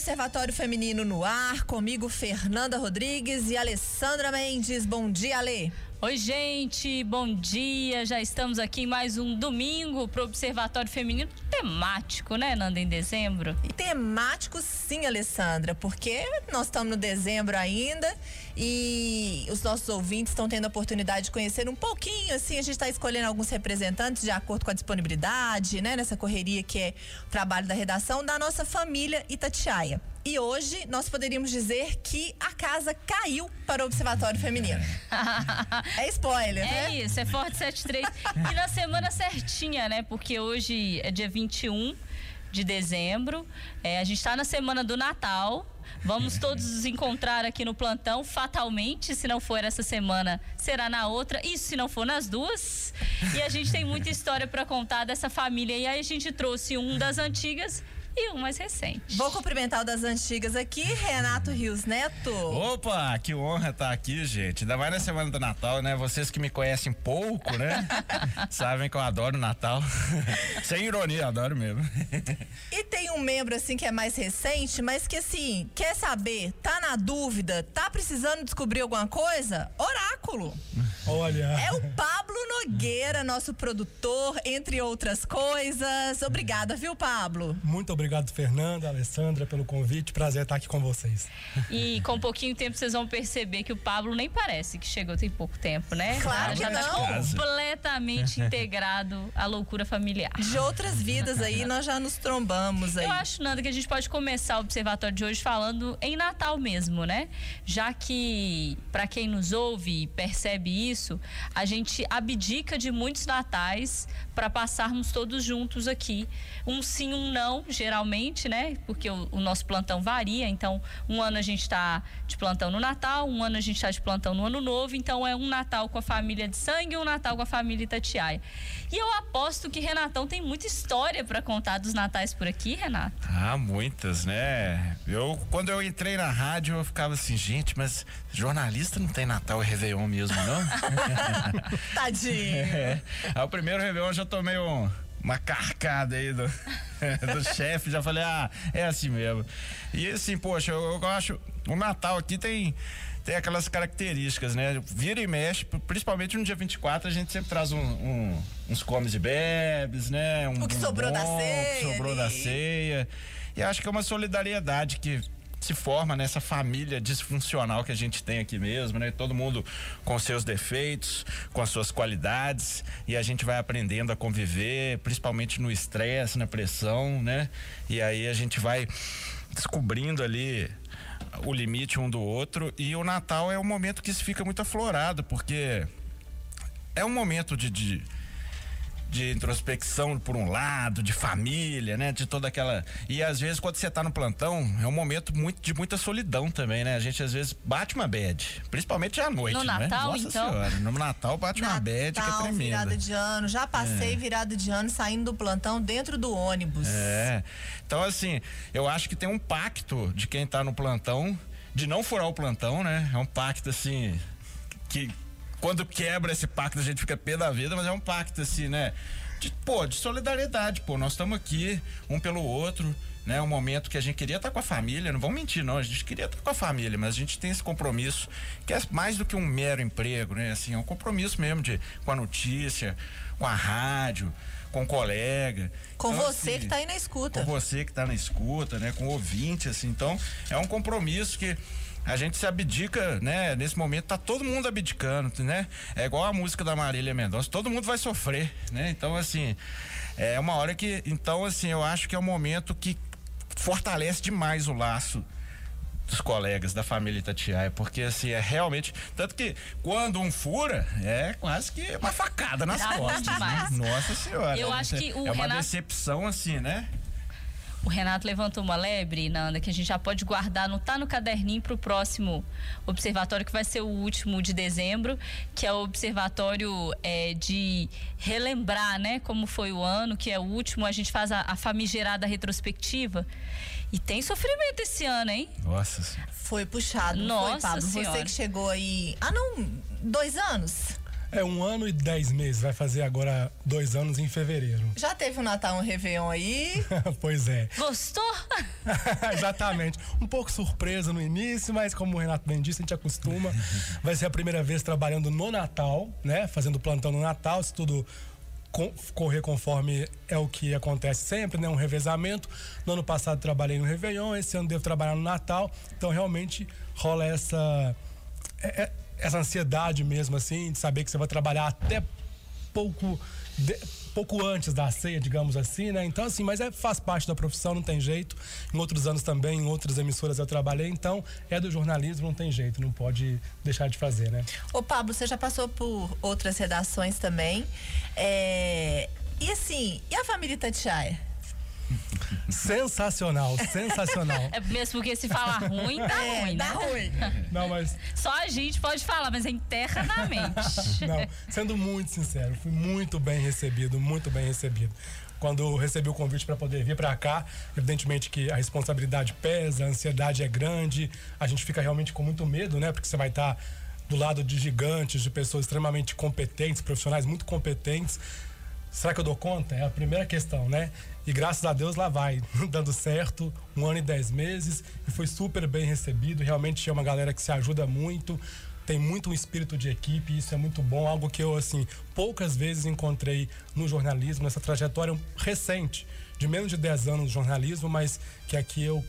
Observatório Feminino no ar, comigo Fernanda Rodrigues e Alessandra Mendes. Bom dia, Ale. Oi, gente, bom dia. Já estamos aqui em mais um domingo para o Observatório Feminino temático, né, Nanda, em dezembro? Temático sim, Alessandra, porque nós estamos no dezembro ainda e os nossos ouvintes estão tendo a oportunidade de conhecer um pouquinho, assim, a gente está escolhendo alguns representantes de acordo com a disponibilidade, né, nessa correria que é o trabalho da redação da nossa família Itatiaia. E hoje nós poderíamos dizer que a casa caiu para o Observatório Feminino. é spoiler, é né? É isso, é Forte 73. e na semana certinha, né? Porque hoje é dia 21 de dezembro. É, a gente está na semana do Natal. Vamos todos nos encontrar aqui no plantão, fatalmente. Se não for essa semana, será na outra. Isso se não for nas duas. E a gente tem muita história para contar dessa família. E aí a gente trouxe um das antigas e um mais recente. Vou cumprimentar o das antigas aqui, Renato Rios Neto. Opa, que honra estar aqui, gente. Ainda mais na semana do Natal, né? Vocês que me conhecem pouco, né? Sabem que eu adoro o Natal. Sem ironia, adoro mesmo. e tem um membro assim que é mais recente, mas que assim, quer saber, tá na dúvida, tá precisando descobrir alguma coisa? Oráculo. Olha. É o Pablo Nogueira, nosso produtor, entre outras coisas. Obrigada, viu, Pablo? Muito obrigado, Fernanda, Alessandra, pelo convite. Prazer estar aqui com vocês. E com pouquinho tempo vocês vão perceber que o Pablo nem parece que chegou tem pouco tempo, né? Claro Já que tá não. completamente integrado à loucura familiar. De outras vidas aí, nós já nos trombamos aí. Eu acho, Nanda, que a gente pode começar o observatório de hoje falando em Natal mesmo, né? Já que, para quem nos ouve e percebe isso, a gente abdica de muitos natais para passarmos todos juntos aqui. Um sim, um não, geralmente, né? Porque o, o nosso plantão varia. Então, um ano a gente está de plantão no Natal, um ano a gente está de plantão no Ano Novo. Então, é um Natal com a família de sangue e um Natal com a família Itatiaia. E eu aposto que Renatão tem muita história para contar dos natais por aqui, Renato. Ah, muitas, né? Eu, quando eu entrei na rádio, eu ficava assim, gente, mas jornalista não tem Natal e Réveillon mesmo, não? Tadinho. É. Aí o primeiro Réveillon eu já tomei um uma carcada aí do, do chefe, já falei, ah, é assim mesmo. E assim, poxa, eu, eu acho, o Natal aqui tem tem aquelas características, né? Vira e mexe, principalmente no dia 24, a gente sempre traz um, um, uns comes e bebes, né? Um o que sobrou da ceia. Que sobrou da ceia. E acho que é uma solidariedade que se forma nessa família disfuncional que a gente tem aqui mesmo, né? Todo mundo com seus defeitos, com as suas qualidades e a gente vai aprendendo a conviver, principalmente no estresse, na pressão, né? E aí a gente vai descobrindo ali o limite um do outro e o Natal é um momento que se fica muito aflorado porque é um momento de, de de introspecção por um lado, de família, né? De toda aquela. E às vezes, quando você tá no plantão, é um momento muito, de muita solidão também, né? A gente às vezes bate uma bad, principalmente à noite. No né? Natal, Nossa então? Senhora, no Natal bate Natal, uma bad que é tremenda. virada de ano. Já passei é. virada de ano saindo do plantão dentro do ônibus. É. Então, assim, eu acho que tem um pacto de quem tá no plantão de não furar o plantão, né? É um pacto assim que quando quebra esse pacto a gente fica pé da vida, mas é um pacto assim, né? De, pô, de solidariedade, pô, nós estamos aqui um pelo outro, né? Um momento que a gente queria estar com a família, não vamos mentir não, a gente queria estar com a família, mas a gente tem esse compromisso que é mais do que um mero emprego, né? Assim, é um compromisso mesmo de com a notícia, com a rádio, com o colega. Com então, você assim, que está aí na escuta. Com você que está na escuta, né? Com o ouvinte, assim, então é um compromisso que a gente se abdica, né? Nesse momento tá todo mundo abdicando, né? É igual a música da Marília Mendonça, todo mundo vai sofrer, né? Então assim, é uma hora que, então assim, eu acho que é um momento que fortalece demais o laço dos colegas da família Itatiaia, porque assim, é realmente, tanto que quando um fura, é quase que uma facada nas costas. Né? Nossa senhora. Eu acho que o é uma Renato... decepção assim, né? O Renato levantou uma lebre, Nanda, que a gente já pode guardar, não tá no caderninho para o próximo observatório, que vai ser o último de dezembro, que é o observatório é, de relembrar, né, como foi o ano, que é o último, a gente faz a, a famigerada retrospectiva. E tem sofrimento esse ano, hein? Nossa Foi puxado, Nossa foi, Pablo? Senhora. Você que chegou aí. Ah, não, dois anos? É um ano e dez meses, vai fazer agora dois anos em fevereiro. Já teve um Natal, um Réveillon aí? pois é. Gostou? Exatamente. Um pouco surpresa no início, mas como o Renato bem disse, a gente acostuma. Vai ser a primeira vez trabalhando no Natal, né? Fazendo plantão no Natal, se tudo correr conforme é o que acontece sempre, né? Um revezamento. No ano passado trabalhei no Réveillon, esse ano devo trabalhar no Natal. Então realmente rola essa é, é, essa ansiedade mesmo assim de saber que você vai trabalhar até pouco de, pouco antes da ceia, digamos assim, né? Então, assim, mas é, faz parte da profissão, não tem jeito. Em outros anos também, em outras emissoras eu trabalhei, então é do jornalismo, não tem jeito, não pode deixar de fazer, né? Ô, Pablo, você já passou por outras redações também. É... E assim, e a família Tatiaia? Sensacional, sensacional. É mesmo porque se falar ruim, tá é, ruim, né? Tá ruim. Não, mas... Só a gente pode falar, mas é internamente. Não, sendo muito sincero, fui muito bem recebido, muito bem recebido. Quando recebi o convite para poder vir para cá, evidentemente que a responsabilidade pesa, a ansiedade é grande, a gente fica realmente com muito medo, né? Porque você vai estar tá do lado de gigantes, de pessoas extremamente competentes, profissionais muito competentes. Será que eu dou conta? É a primeira questão, né? E graças a Deus lá vai, dando certo, um ano e dez meses, e foi super bem recebido. Realmente é uma galera que se ajuda muito, tem muito um espírito de equipe, isso é muito bom, algo que eu, assim, poucas vezes encontrei no jornalismo, nessa trajetória recente, de menos de 10 anos de jornalismo, mas que aqui eu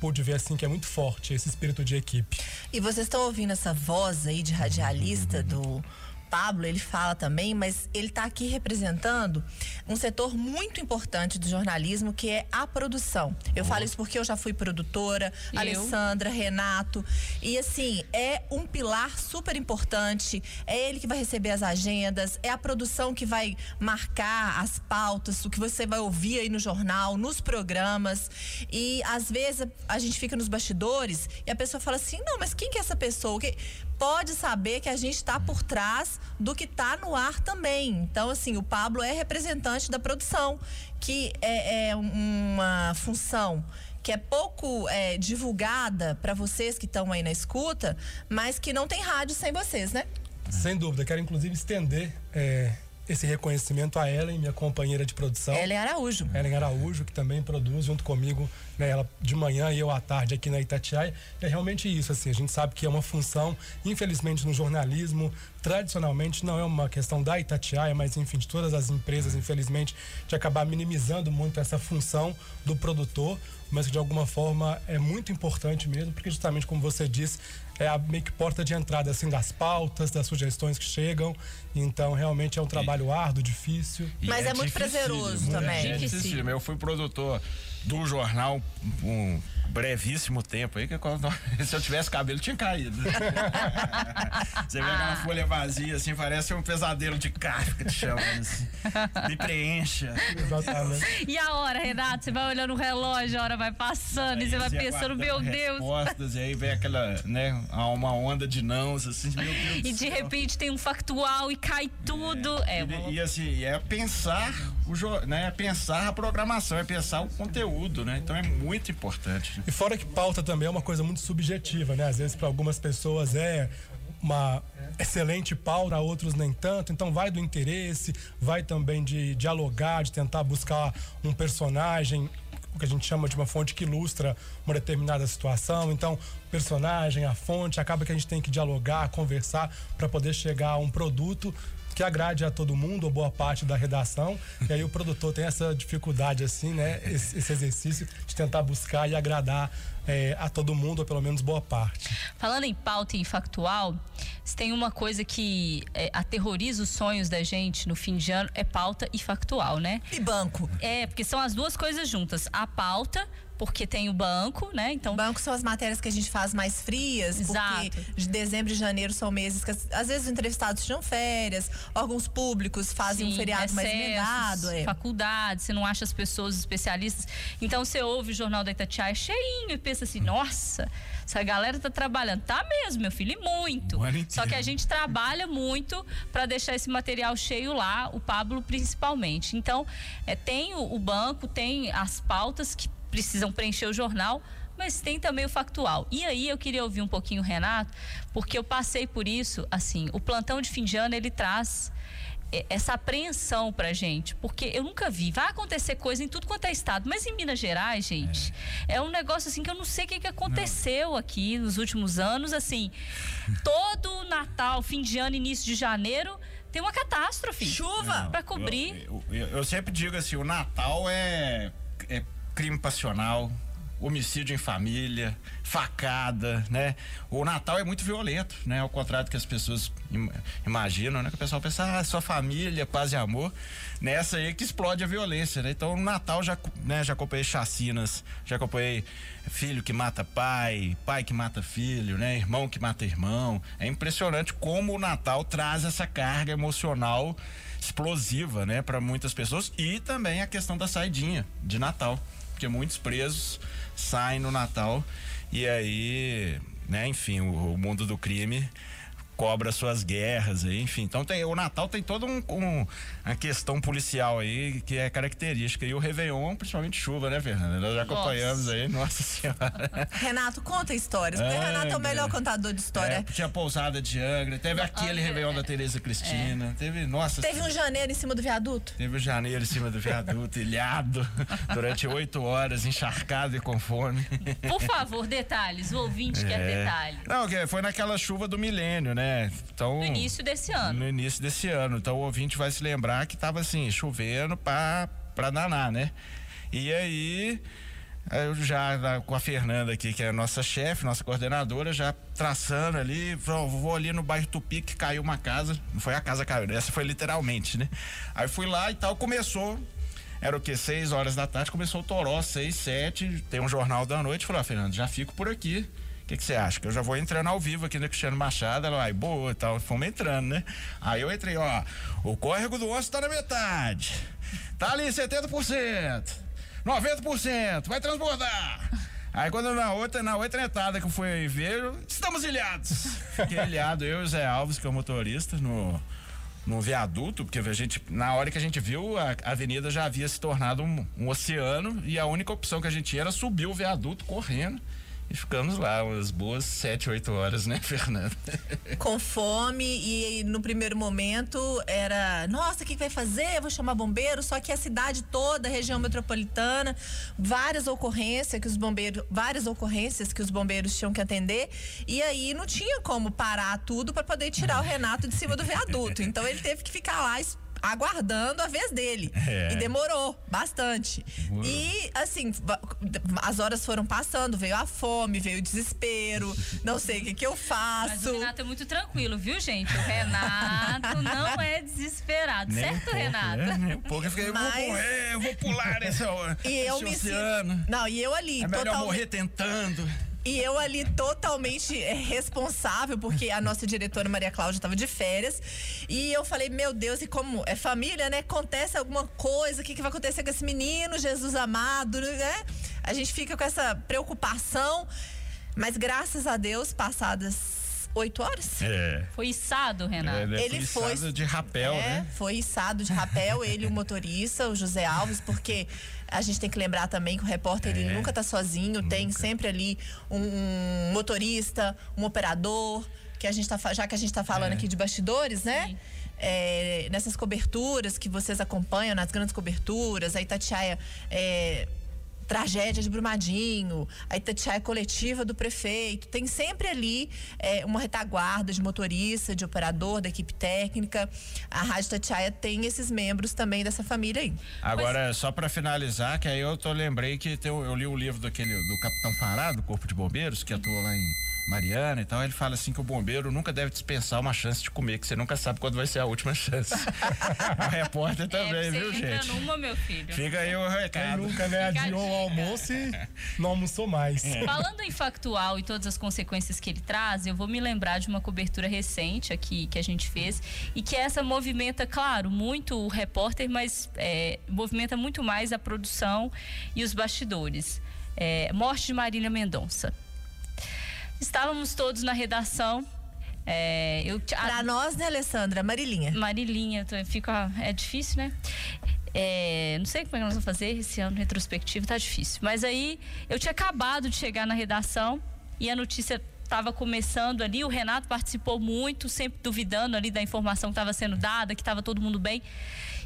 pude ver assim que é muito forte esse espírito de equipe. E vocês estão ouvindo essa voz aí de radialista do Pablo, ele fala também, mas ele está aqui representando um setor muito importante do jornalismo, que é a produção. Eu falo isso porque eu já fui produtora, eu? Alessandra, Renato. E assim, é um pilar super importante. É ele que vai receber as agendas, é a produção que vai marcar as pautas, o que você vai ouvir aí no jornal, nos programas. E às vezes a gente fica nos bastidores e a pessoa fala assim: não, mas quem que é essa pessoa? Pode saber que a gente está por trás do que está no ar também. Então, assim, o Pablo é representante da produção, que é, é uma função que é pouco é, divulgada para vocês que estão aí na escuta, mas que não tem rádio sem vocês, né? Sem dúvida. Quero inclusive estender é, esse reconhecimento a Ellen, minha companheira de produção. Ellen Araújo. Ellen Araújo, que também produz junto comigo, né, ela de manhã e eu à tarde aqui na Itatiaia. É realmente isso, assim, a gente sabe que é uma função, infelizmente no jornalismo, tradicionalmente não é uma questão da Itatiaia, mas enfim, de todas as empresas, infelizmente, de acabar minimizando muito essa função do produtor, mas que de alguma forma é muito importante mesmo, porque justamente como você disse, é a meio que porta de entrada assim das pautas, das sugestões que chegam. Então, realmente é um trabalho árduo, difícil. Mas é, é muito prazeroso também. É difícil. Eu fui produtor do jornal um brevíssimo tempo aí, que quando, se eu tivesse cabelo tinha caído. Você vê aquela ah. folha vazia, assim, parece um pesadelo de Kafka te chamando, assim. Me preencha. Exatamente. E a hora, Renato? Você vai olhando o relógio, a hora vai passando aí, e você vai pensando, meu Deus. Respostas, e aí vem aquela, né, uma onda de nãos, assim, meu Deus E de repente tem um factual e cai tudo. É, é e, e, assim, é pensar o, né, é pensar a programação, é pensar o conteúdo, né? Então é muito importante. E fora que pauta também é uma coisa muito subjetiva, né? Às vezes para algumas pessoas é uma excelente pauta, outros nem tanto. Então vai do interesse, vai também de dialogar, de tentar buscar um personagem o que a gente chama de uma fonte que ilustra uma determinada situação. Então, personagem, a fonte, acaba que a gente tem que dialogar, conversar para poder chegar a um produto que agrade a todo mundo, ou boa parte da redação. E aí o produtor tem essa dificuldade, assim, né? Esse, esse exercício de tentar buscar e agradar é, a todo mundo, ou pelo menos boa parte. Falando em pauta e factual, se tem uma coisa que é, aterroriza os sonhos da gente no fim de ano, é pauta e factual, né? E banco. É, porque são as duas coisas juntas. A pauta porque tem o banco, né? Então, banco são as matérias que a gente faz mais frias, Exato. porque de dezembro e janeiro são meses que às vezes os entrevistados tiram férias, órgãos públicos fazem Sim, um feriado excessos, mais emendado, é. faculdade, você não acha as pessoas especialistas. Então você ouve o jornal da Itatiaia cheinho e pensa assim, nossa, essa galera tá trabalhando, tá mesmo, meu filho, e muito. Só que a gente trabalha muito para deixar esse material cheio lá, o Pablo principalmente. Então, é, tem o, o banco, tem as pautas que precisam preencher o jornal, mas tem também o factual. E aí eu queria ouvir um pouquinho o Renato, porque eu passei por isso, assim, o plantão de fim de ano ele traz essa apreensão pra gente, porque eu nunca vi. Vai acontecer coisa em tudo quanto é estado, mas em Minas Gerais, gente, é, é um negócio assim que eu não sei o que, que aconteceu não. aqui nos últimos anos, assim, todo Natal, fim de ano, início de janeiro, tem uma catástrofe. Chuva para cobrir. Eu, eu, eu, sempre digo assim, o Natal é, é crime passional, homicídio em família, facada, né? O Natal é muito violento, né? Ao contrário do que as pessoas im imaginam, né? Que o pessoal pensa, ah, só família, paz e amor. Nessa aí que explode a violência, né? Então, no Natal já, né, já acompanhei chacinas, já acompanhei filho que mata pai, pai que mata filho, né? Irmão que mata irmão. É impressionante como o Natal traz essa carga emocional explosiva, né, para muitas pessoas e também a questão da saidinha de Natal, porque muitos presos saem no Natal. E aí, né, enfim, o, o mundo do crime cobra suas guerras aí, enfim. Então tem, o Natal tem toda um, um, uma questão policial aí que é característica. E o Réveillon, principalmente chuva, né, Fernanda? Nós já acompanhamos nossa. aí, nossa senhora. Renato, conta histórias, porque o Renato é o melhor contador de história. É, tinha pousada de Angra, teve aquele Réveillon da Tereza Cristina, é. teve, nossa. Teve um janeiro em cima do viaduto? Teve um janeiro em cima do viaduto, ilhado, durante oito horas, encharcado e com fome. Por favor, detalhes, o ouvinte é. quer detalhes. Não, foi naquela chuva do milênio, né? É, então. No início desse ano. No início desse ano. Então o ouvinte vai se lembrar que tava assim, chovendo pra, pra danar, né? E aí. Eu já com a Fernanda aqui, que é a nossa chefe, nossa coordenadora, já traçando ali, vou ali no bairro Tupi que caiu uma casa, não foi a casa que caiu, essa foi literalmente, né? Aí fui lá e tal, começou, era o que, seis horas da tarde, começou o toró, seis, sete, tem um jornal da noite, falou, ah, Fernanda, já fico por aqui, que, que você acha? Que eu já vou entrando ao vivo aqui no Cristiano Machado. Ela vai, boa e tal. Fomos entrando, né? Aí eu entrei, ó. O córrego do osso tá na metade. Tá ali 70%. 90%. Vai transbordar. Aí quando na outra, na outra entrada que eu fui ver, estamos ilhados. Fiquei ilhado, eu e o Zé Alves, que é o motorista, no, no viaduto, porque a gente, na hora que a gente viu, a, avenida já havia se tornado um, um, oceano e a única opção que a gente tinha era subir o viaduto correndo. E ficamos lá umas boas sete, oito horas, né, Fernanda? Com fome e no primeiro momento era, nossa, o que, vai fazer? Eu vou chamar bombeiro, só que a cidade toda, a região metropolitana, várias ocorrências que os bombeiros, várias ocorrências que os bombeiros tinham que atender, e aí não tinha como parar tudo para poder tirar o Renato de cima do viaduto. Então ele teve que ficar lá aguardando a vez dele. É. E demorou bastante. Demorou. E, assim, as horas foram passando, veio a fome, veio o desespero, não sei o que, que eu faço. Mas o Renato é muito tranquilo, viu, gente? O Renato não é desesperado, nem certo, um pouco, Renato? É, nem um pouco. Eu fiquei, Mas... eu vou morrer, eu vou pular esse, e eu me. Sinto... Não, e eu ali. É melhor total... morrer tentando. E eu ali totalmente é, responsável, porque a nossa diretora Maria Cláudia estava de férias. E eu falei, meu Deus, e como é família, né? Acontece alguma coisa, o que, que vai acontecer com esse menino, Jesus amado, né? A gente fica com essa preocupação. Mas graças a Deus, passadas oito horas. É. Foi içado, Renato. É, ele foi de rapel, é, né? Foi içado de rapel, ele o motorista, o José Alves, porque a gente tem que lembrar também que o repórter é. ele nunca está sozinho, nunca. tem sempre ali um, motorista, um operador, que a gente tá, já que a gente está falando é. aqui de bastidores, né? É, nessas coberturas que vocês acompanham, nas grandes coberturas, a Itatiaia é, tragédia de Brumadinho, a Itatiaia coletiva do prefeito. Tem sempre ali é, uma retaguarda de motorista, de operador, da equipe técnica. A Rádio Itatiaia tem esses membros também dessa família aí. Agora, Mas... só para finalizar, que aí eu tô, lembrei que tem, eu li o livro daquele, do Capitão Fará, do Corpo de Bombeiros, que atuou lá em Mariana e tal, ele fala assim que o bombeiro nunca deve dispensar uma chance de comer, que você nunca sabe quando vai ser a última chance. o repórter é, também, é, viu, gente? Numa, meu filho. Fica aí o recado. Quem nunca, né, adiou o almoço e não almoçou mais. É. Falando em factual e todas as consequências que ele traz, eu vou me lembrar de uma cobertura recente aqui que a gente fez e que essa movimenta, claro, muito o repórter, mas é, movimenta muito mais a produção e os bastidores. É, morte de Marília Mendonça. Estávamos todos na redação. É, eu, Pra nós, né, Alessandra? Marilinha. Marilinha, fica, é difícil, né? É, não sei como é que nós vamos fazer esse ano retrospectivo, tá difícil. Mas aí eu tinha acabado de chegar na redação e a notícia estava começando ali, o Renato participou muito, sempre duvidando ali da informação que estava sendo dada, que estava todo mundo bem.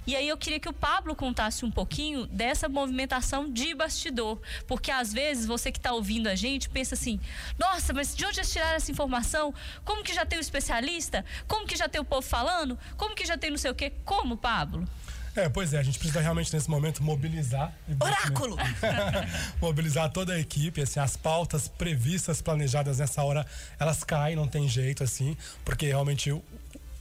E aí eu queria que o Pablo contasse um pouquinho dessa movimentação de bastidor, porque às vezes você que está ouvindo a gente pensa assim: nossa, mas de onde eles tiraram essa informação? Como que já tem o especialista? Como que já tem o povo falando? Como que já tem não sei o quê? Como, Pablo? É, pois é, a gente precisa realmente nesse momento mobilizar. Oráculo! mobilizar toda a equipe, assim, as pautas previstas, planejadas nessa hora, elas caem, não tem jeito, assim, porque realmente o,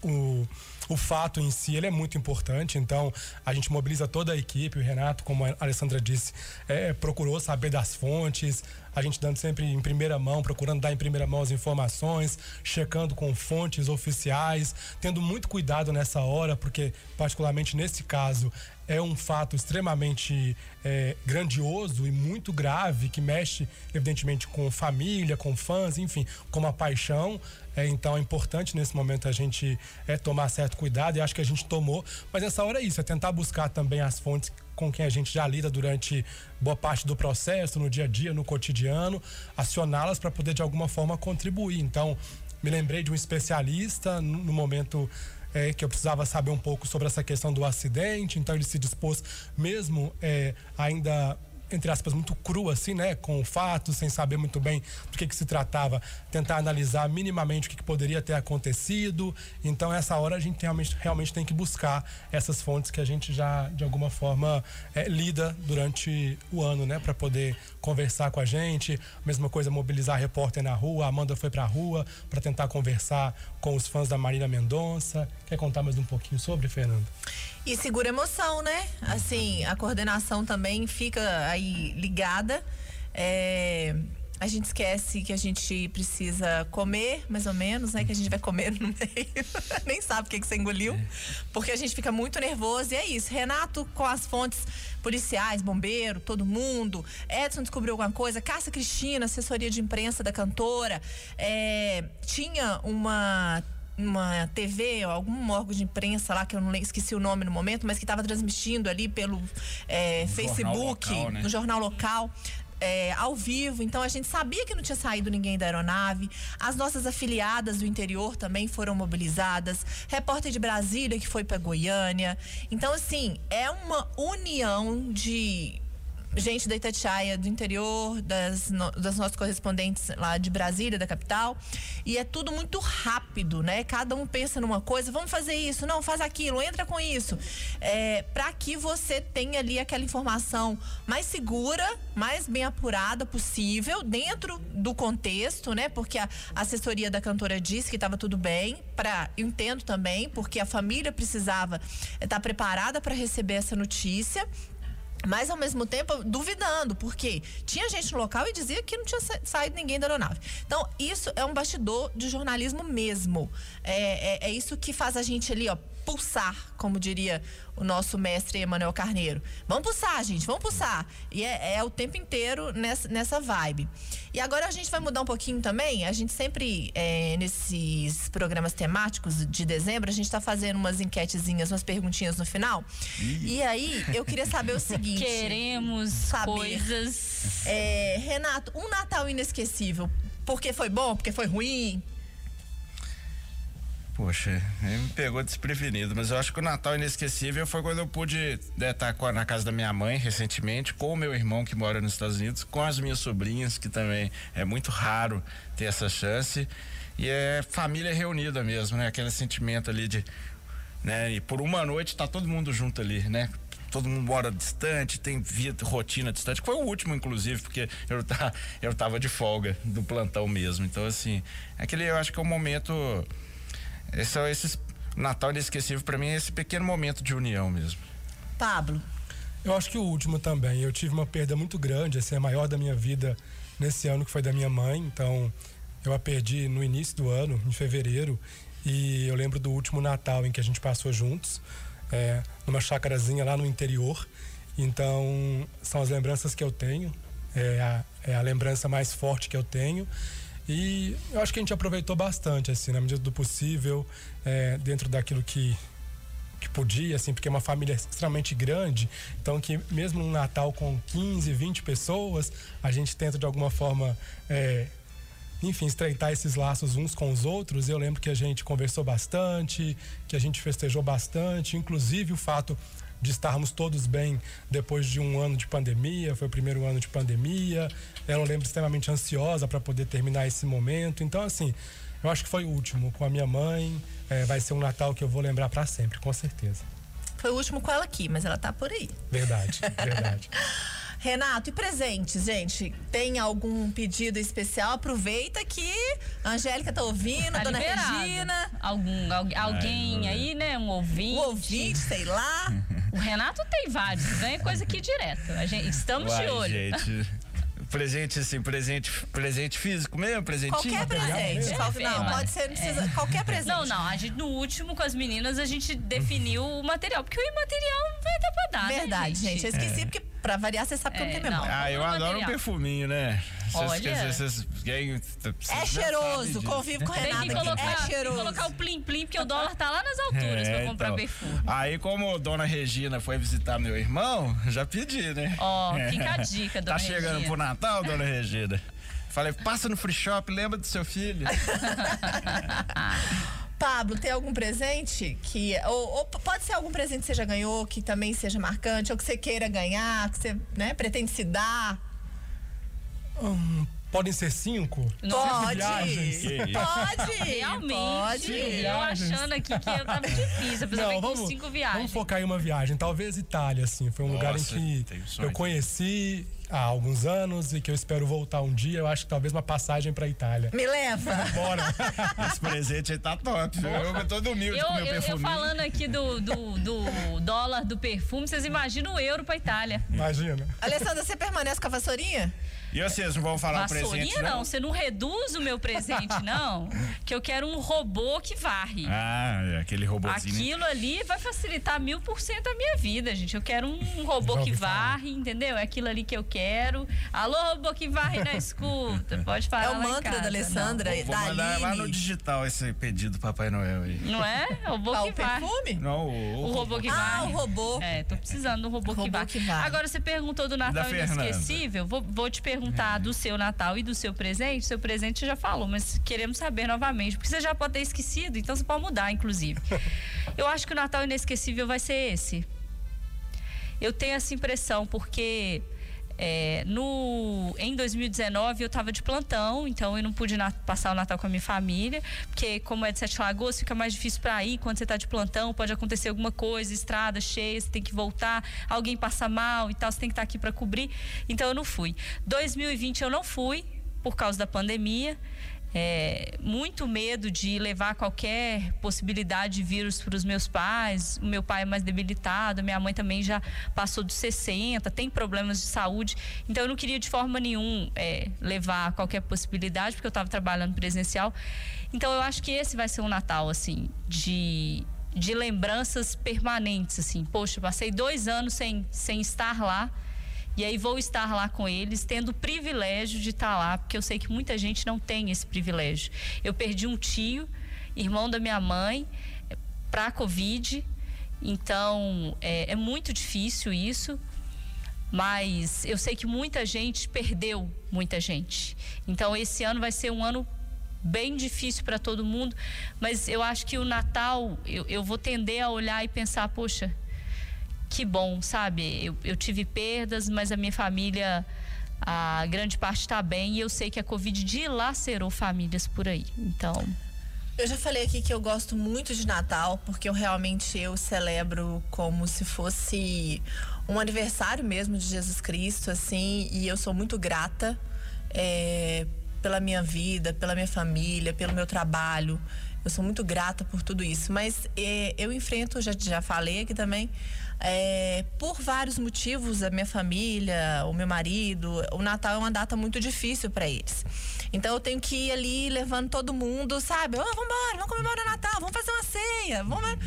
o o fato em si ele é muito importante, então a gente mobiliza toda a equipe. O Renato, como a Alessandra disse, é, procurou saber das fontes, a gente dando sempre em primeira mão, procurando dar em primeira mão as informações, checando com fontes oficiais, tendo muito cuidado nessa hora, porque, particularmente nesse caso, é um fato extremamente é, grandioso e muito grave que mexe, evidentemente, com família, com fãs, enfim, com uma paixão. É, então é importante nesse momento a gente é, tomar certo cuidado e acho que a gente tomou. Mas nessa hora é isso, é tentar buscar também as fontes com quem a gente já lida durante boa parte do processo, no dia a dia, no cotidiano, acioná-las para poder de alguma forma contribuir. Então, me lembrei de um especialista no momento é, que eu precisava saber um pouco sobre essa questão do acidente, então ele se dispôs, mesmo é, ainda entre aspas, muito cru, assim, né? Com fatos, sem saber muito bem do que, que se tratava, tentar analisar minimamente o que, que poderia ter acontecido. Então, essa hora a gente realmente, realmente tem que buscar essas fontes que a gente já, de alguma forma, é, lida durante o ano, né? Para poder conversar com a gente. Mesma coisa, mobilizar repórter na rua. A Amanda foi para a rua para tentar conversar com os fãs da Marina Mendonça. Quer contar mais um pouquinho sobre, Fernando? E segura emoção, né? Assim, a coordenação também fica aí ligada. É, a gente esquece que a gente precisa comer, mais ou menos, né? Que a gente vai comer no meio. Nem sabe o que, que você engoliu. Porque a gente fica muito nervoso. E é isso. Renato com as fontes policiais, bombeiro, todo mundo. Edson descobriu alguma coisa. Cássia Cristina, assessoria de imprensa da cantora. É, tinha uma uma TV, algum órgão de imprensa lá, que eu não esqueci o nome no momento, mas que estava transmitindo ali pelo é, Facebook, jornal local, né? no jornal local. É, ao vivo, então a gente sabia que não tinha saído ninguém da aeronave. As nossas afiliadas do interior também foram mobilizadas. Repórter de Brasília que foi para Goiânia. Então, assim, é uma união de gente da Itatiaia, do interior, das, no, das nossas correspondentes lá de Brasília, da capital. E é tudo muito rápido, né? Cada um pensa numa coisa, vamos fazer isso, não, faz aquilo, entra com isso. É, para que você tenha ali aquela informação mais segura, mais bem apurada possível, dentro do contexto, né? Porque a assessoria da cantora disse que estava tudo bem. Eu entendo também, porque a família precisava estar tá preparada para receber essa notícia mas ao mesmo tempo duvidando, porque tinha gente no local e dizia que não tinha saído ninguém da aeronave. Então, isso é um bastidor de jornalismo mesmo. É, é, é isso que faz a gente ali, ó, pulsar, como diria o nosso mestre Emanuel Carneiro. Vamos pulsar, gente, vamos pulsar. E é, é, o tempo inteiro nessa, nessa vibe. E agora a gente vai mudar um pouquinho também. A gente sempre, é, nesses programas temáticos de dezembro, a gente está fazendo umas enquetezinhas, umas perguntinhas no final. E aí, eu queria saber o seguinte. Queremos saber, coisas. É, Renato, um Natal inesquecível. Porque foi bom? Porque foi ruim? Poxa, me pegou desprevenido, mas eu acho que o Natal inesquecível foi quando eu pude estar na casa da minha mãe recentemente, com o meu irmão que mora nos Estados Unidos, com as minhas sobrinhas, que também é muito raro ter essa chance. E é família reunida mesmo, né? Aquele sentimento ali de. Né? E por uma noite tá todo mundo junto ali, né? todo mundo mora distante, tem vida, rotina distante. Foi o último, inclusive, porque eu, tá, eu tava de folga do plantão mesmo. Então, assim, aquele eu acho que é o momento esse é esse Natal inesquecível para mim é esse pequeno momento de união mesmo. Pablo. Eu acho que o último também. Eu tive uma perda muito grande, assim, a maior da minha vida nesse ano que foi da minha mãe. Então, eu a perdi no início do ano, em fevereiro. E eu lembro do último Natal em que a gente passou juntos, é, numa chácarazinha lá no interior. Então, são as lembranças que eu tenho. É a, é a lembrança mais forte que eu tenho. E eu acho que a gente aproveitou bastante, assim, na medida do possível, é, dentro daquilo que que podia, assim, porque é uma família extremamente grande. Então, que mesmo um Natal com 15, 20 pessoas, a gente tenta de alguma forma. É, enfim, estreitar esses laços uns com os outros. Eu lembro que a gente conversou bastante, que a gente festejou bastante, inclusive o fato de estarmos todos bem depois de um ano de pandemia, foi o primeiro ano de pandemia. Ela lembro extremamente ansiosa para poder terminar esse momento. Então, assim, eu acho que foi o último com a minha mãe. É, vai ser um Natal que eu vou lembrar para sempre, com certeza. Foi o último com ela aqui, mas ela tá por aí. Verdade, verdade. Renato, e presentes, gente? Tem algum pedido especial? Aproveita que a Angélica tá ouvindo, Tá a dona liberado. Regina. Algum, al- alguém aí, né? Um ouvinte. O ouvinte, sei lá. O Renato tem vários, ganha coisa aqui direto. A gente, estamos Uai, de olho. gente. Presente assim, presente, presente físico mesmo, presentinho. Qualquer presente. mesmo. Não, É. pode ser, não precisa. Qualquer presente. Não, não, a gente, no último com as meninas a gente definiu o material, porque o imaterial não vai dar pra dar, né, Verdade, gente. Eu esqueci, porque pra variar, você sabe que eu não É, tenho memória. não. Ah, eu adoro um perfuminho, né? Olha. quem- vocês É já cheiroso, convive com o Tem Renato que, aqui. colocar, É tem que cheiroso. colocar o plim-plim, porque o dólar tá lá nas alturas pra comprar então. perfume. Aí, como dona Regina foi visitar meu irmão, já pedi, né? Ó, fica a dica, dona Tá chegando Regina. pro Natal, dona Regina? Falei, passa no free shop, lembra do seu filho? Pablo, tem algum presente que. Ou, ou pode ser algum presente que você já ganhou, que também seja marcante, ou que você queira ganhar, que você né, pretende se dar? Hum, podem ser cinco? Pode! viagens. Pode! Realmente, Pode! eu achando aqui que eu tava difícil, a pessoa vem com cinco viagens. vamos focar em uma viagem. Talvez Itália, assim. Foi um lugar em Nossa, que eu conheci há alguns anos e que eu espero voltar um dia. Eu acho que talvez uma passagem pra Itália. Me leva! Bora! Esse presente aí tá top. viu? Eu tô todo humilde Eu, com meu eu, eu falando aqui do, do, do dólar do perfume, vocês imaginam o euro pra Itália. Imagina. Alessandra, você permanece com a vassourinha? E vocês não vão falar o presente, Vassourinha não, você não reduz o meu presente, não. Que eu quero um robô que varre. Ah, é aquele robôzinho. Aquilo ali vai facilitar mil por cento a minha vida, gente. Eu quero um robô que varre, entendeu? É aquilo ali que eu quero. Alô, robô que varre na escuta. Pode falar. É o mantra casa, da Alessandra, Vou da mandar lá no Aline. digital esse pedido do Papai Noel aí. Não, não é? Robô Ah, que o varre. perfume? Não, o, O robô que Ah, varre. o robô. É, tô precisando do robô, que, Robô varre. que varre. Agora, você perguntou do Natal inesquecível. Vou, vou te perguntar do seu Natal e do seu presente. Seu presente você já falou, mas queremos saber novamente. Porque você já pode ter esquecido, então você pode mudar, inclusive. Eu acho que o Natal inesquecível vai ser esse. Eu tenho essa impressão, porque é, no, em 2019 eu estava de plantão, então eu não pude na- passar o Natal com a minha família, porque como é de Sete Lagoas, fica mais difícil para ir quando você está de plantão, pode acontecer alguma coisa, estrada cheia, você tem que voltar, alguém passa mal e tal, você tem que estar aqui para cobrir. Então eu não fui. 2020 eu não fui por causa da pandemia. É, muito medo de levar qualquer possibilidade de vírus para os meus pais. O meu pai é mais debilitado, minha mãe também já passou dos 60, tem problemas de saúde. Então eu não queria de forma nenhuma é, levar qualquer possibilidade, porque eu estava trabalhando presencial. Então eu acho que esse vai ser um Natal, assim, de, de lembranças permanentes, assim. Poxa, passei dois anos sem, sem estar lá. E aí vou estar lá com eles, tendo o privilégio de estar lá, porque eu sei que muita gente não tem esse privilégio. Eu perdi um tio, irmão da minha mãe, para a Covid. Então é, é muito difícil isso. Mas eu sei que muita gente perdeu muita gente. Então esse ano vai ser um ano bem difícil para todo mundo. Mas eu acho que o Natal eu, eu vou tender a olhar e pensar, poxa, que bom, sabe? Eu, eu tive perdas, mas a minha família, a grande parte está bem e eu sei que a Covid dilacerou famílias por aí. Então, Eu já falei aqui que eu gosto muito de Natal, porque eu realmente eu celebro como se fosse um aniversário mesmo de Jesus Cristo, assim, e eu sou muito grata é, pela minha vida, pela minha família, pelo meu trabalho. Eu sou muito grata por tudo isso. Mas é, eu enfrento, já, já falei aqui também, é, por vários motivos, a minha família, o meu marido, o Natal é uma data muito difícil para eles. Então eu tenho que ir ali levando todo mundo, sabe? Oh, vamos embora, vamos comemorar o Natal, vamos fazer uma ceia, vamos.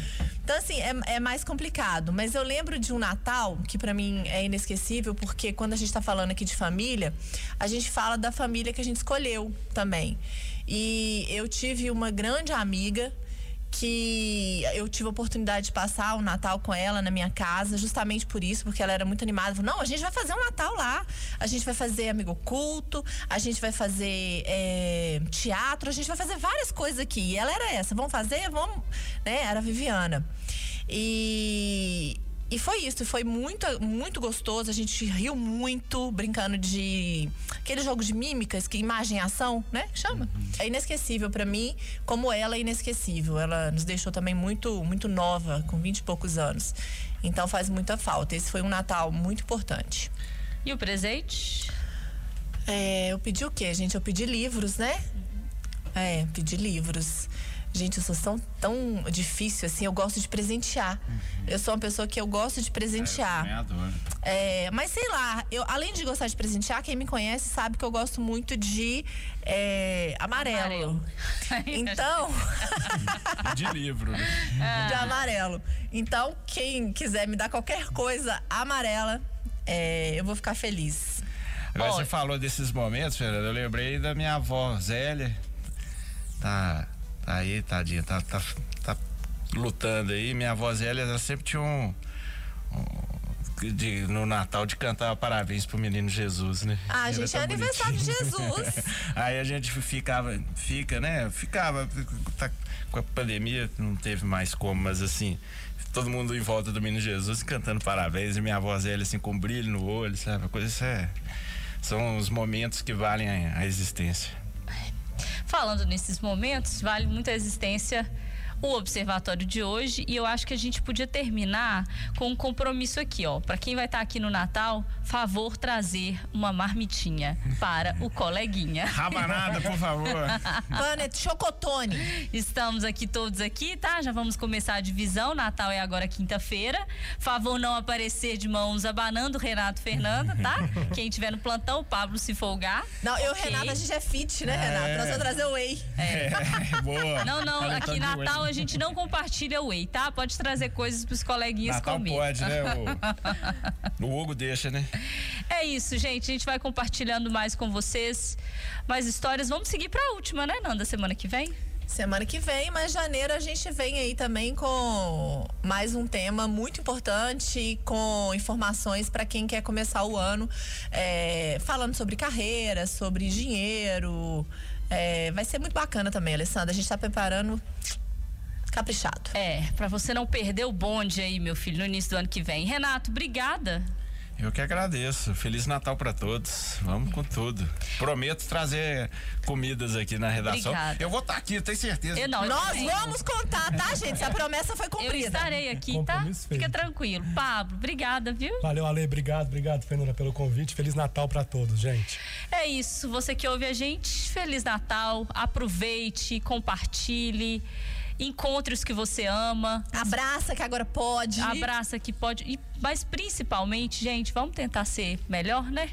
Então, assim, é, é mais complicado. Mas eu lembro de um Natal que para mim é inesquecível, porque quando a gente tá falando aqui de família, a gente fala da família que a gente escolheu também. E eu tive uma grande amiga que eu tive a oportunidade de passar o Natal com ela na minha casa, justamente por isso, porque ela era muito animada. Falou, não, a gente vai fazer um Natal lá. A gente vai fazer amigo oculto, a gente vai fazer é, teatro, a gente vai fazer várias coisas aqui. E ela era essa, vamos fazer, vamos. Né? Era a Viviana. E e foi isso, foi muito, muito gostoso. A gente riu muito, brincando de aquele jogo de mímicas, que imagem e ação, né? Chama. Uhum. É inesquecível para mim, como ela é inesquecível. Ela nos deixou também muito, muito nova, com 20 e poucos anos. Então faz muita falta. Esse foi um Natal muito importante. E o presente? É, eu pedi o quê, gente? Eu pedi livros, né? É, pedi livros. Gente, eu sou tão, tão difícil assim, eu gosto de presentear. Uhum. Eu sou uma pessoa que eu gosto de presentear. É, eu é, mas sei lá, eu, além de gostar de presentear, quem me conhece sabe que eu gosto muito de é, amarelo. amarelo. Então. de livro, né? É. De amarelo. Então, quem quiser me dar qualquer coisa amarela, é, eu vou ficar feliz. Agora você falou desses momentos, Fernanda, eu lembrei da minha avó Zélia. Tá Tá aí, tadinha, tá, tá, tá lutando aí. Minha avó Zélia, ela sempre tinha um, um de, no Natal de cantar parabéns pro menino Jesus, né? Ah, gente, tá é aniversário de Jesus. Aí a gente ficava, fica, né? Ficava, tá, com a pandemia não teve mais como, mas assim, todo mundo em volta do menino Jesus cantando parabéns e minha avó Zélia assim com um brilho no olho, sabe? Coisa isso é, são os momentos que valem a, a existência. Falando nesses momentos, vale muito a existência o observatório de hoje e eu acho que a gente podia terminar com um compromisso aqui, ó. Para quem vai estar tá aqui no Natal, favor trazer uma marmitinha para o coleguinha. Rabanada, por favor. Panet chocotone. Estamos aqui todos aqui, tá? Já vamos começar a divisão. Natal é agora quinta-feira. Favor não aparecer de mãos abanando Renato Fernanda, tá? Quem tiver no plantão, o Pablo se folgar. Não, eu, okay. Renato, a gente é fit, né, Renato? É. Nós vamos trazer o whey. É. é. Boa. Não, não, aqui Natal a gente não compartilha o whey, tá? Pode trazer coisas pros coleguinhas Natal comer. pode, né? O, o Hugo deixa, né? É isso, gente. A gente vai compartilhando mais com vocês mais histórias. Vamos seguir para a última, né, Nanda, semana que vem? Semana que vem, mas janeiro a gente vem aí também com mais um tema muito importante, com informações para quem quer começar o ano, é, falando sobre carreira, sobre dinheiro. É, vai ser muito bacana também, Alessandra. A gente está preparando caprichado. É, para você não perder o bonde aí, meu filho, no início do ano que vem. Renato, obrigada. Eu que agradeço. Feliz Natal para todos. Vamos com tudo. Prometo trazer comidas aqui na redação. Obrigada. Eu vou estar tá aqui, tenho certeza. Eu não, Nós vamos contar, tá, gente? Se a promessa foi cumprida. Eu estarei aqui, tá? Fica tranquilo. Pablo, obrigada, viu? Valeu, Ale. Obrigado, obrigado, Fernanda, pelo convite. Feliz Natal para todos, gente. É isso. Você que ouve a gente, Feliz Natal. Aproveite, compartilhe. Encontre os que você ama. Abraça que agora pode. Abraça que pode. E, mas principalmente, gente, vamos tentar ser melhor, né?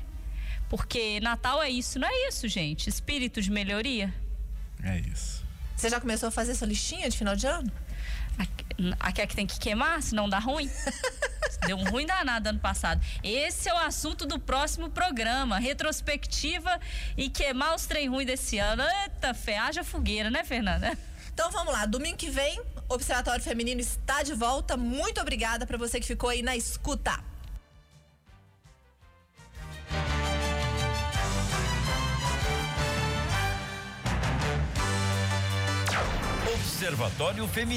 Porque Natal é isso, não é isso, gente? Espírito de melhoria. É isso. Você já começou a fazer sua listinha de final de ano? Aqui é que tem que queimar, senão dá ruim. Deu um ruim danado ano passado. Esse é o assunto do próximo programa. Retrospectiva e queimar os trem ruins desse ano. Eita, fé, haja fogueira, né, Fernanda? Então vamos lá, domingo que vem, Observatório Feminino está de volta. Muito obrigada para você que ficou aí na escuta. Observatório Feminino.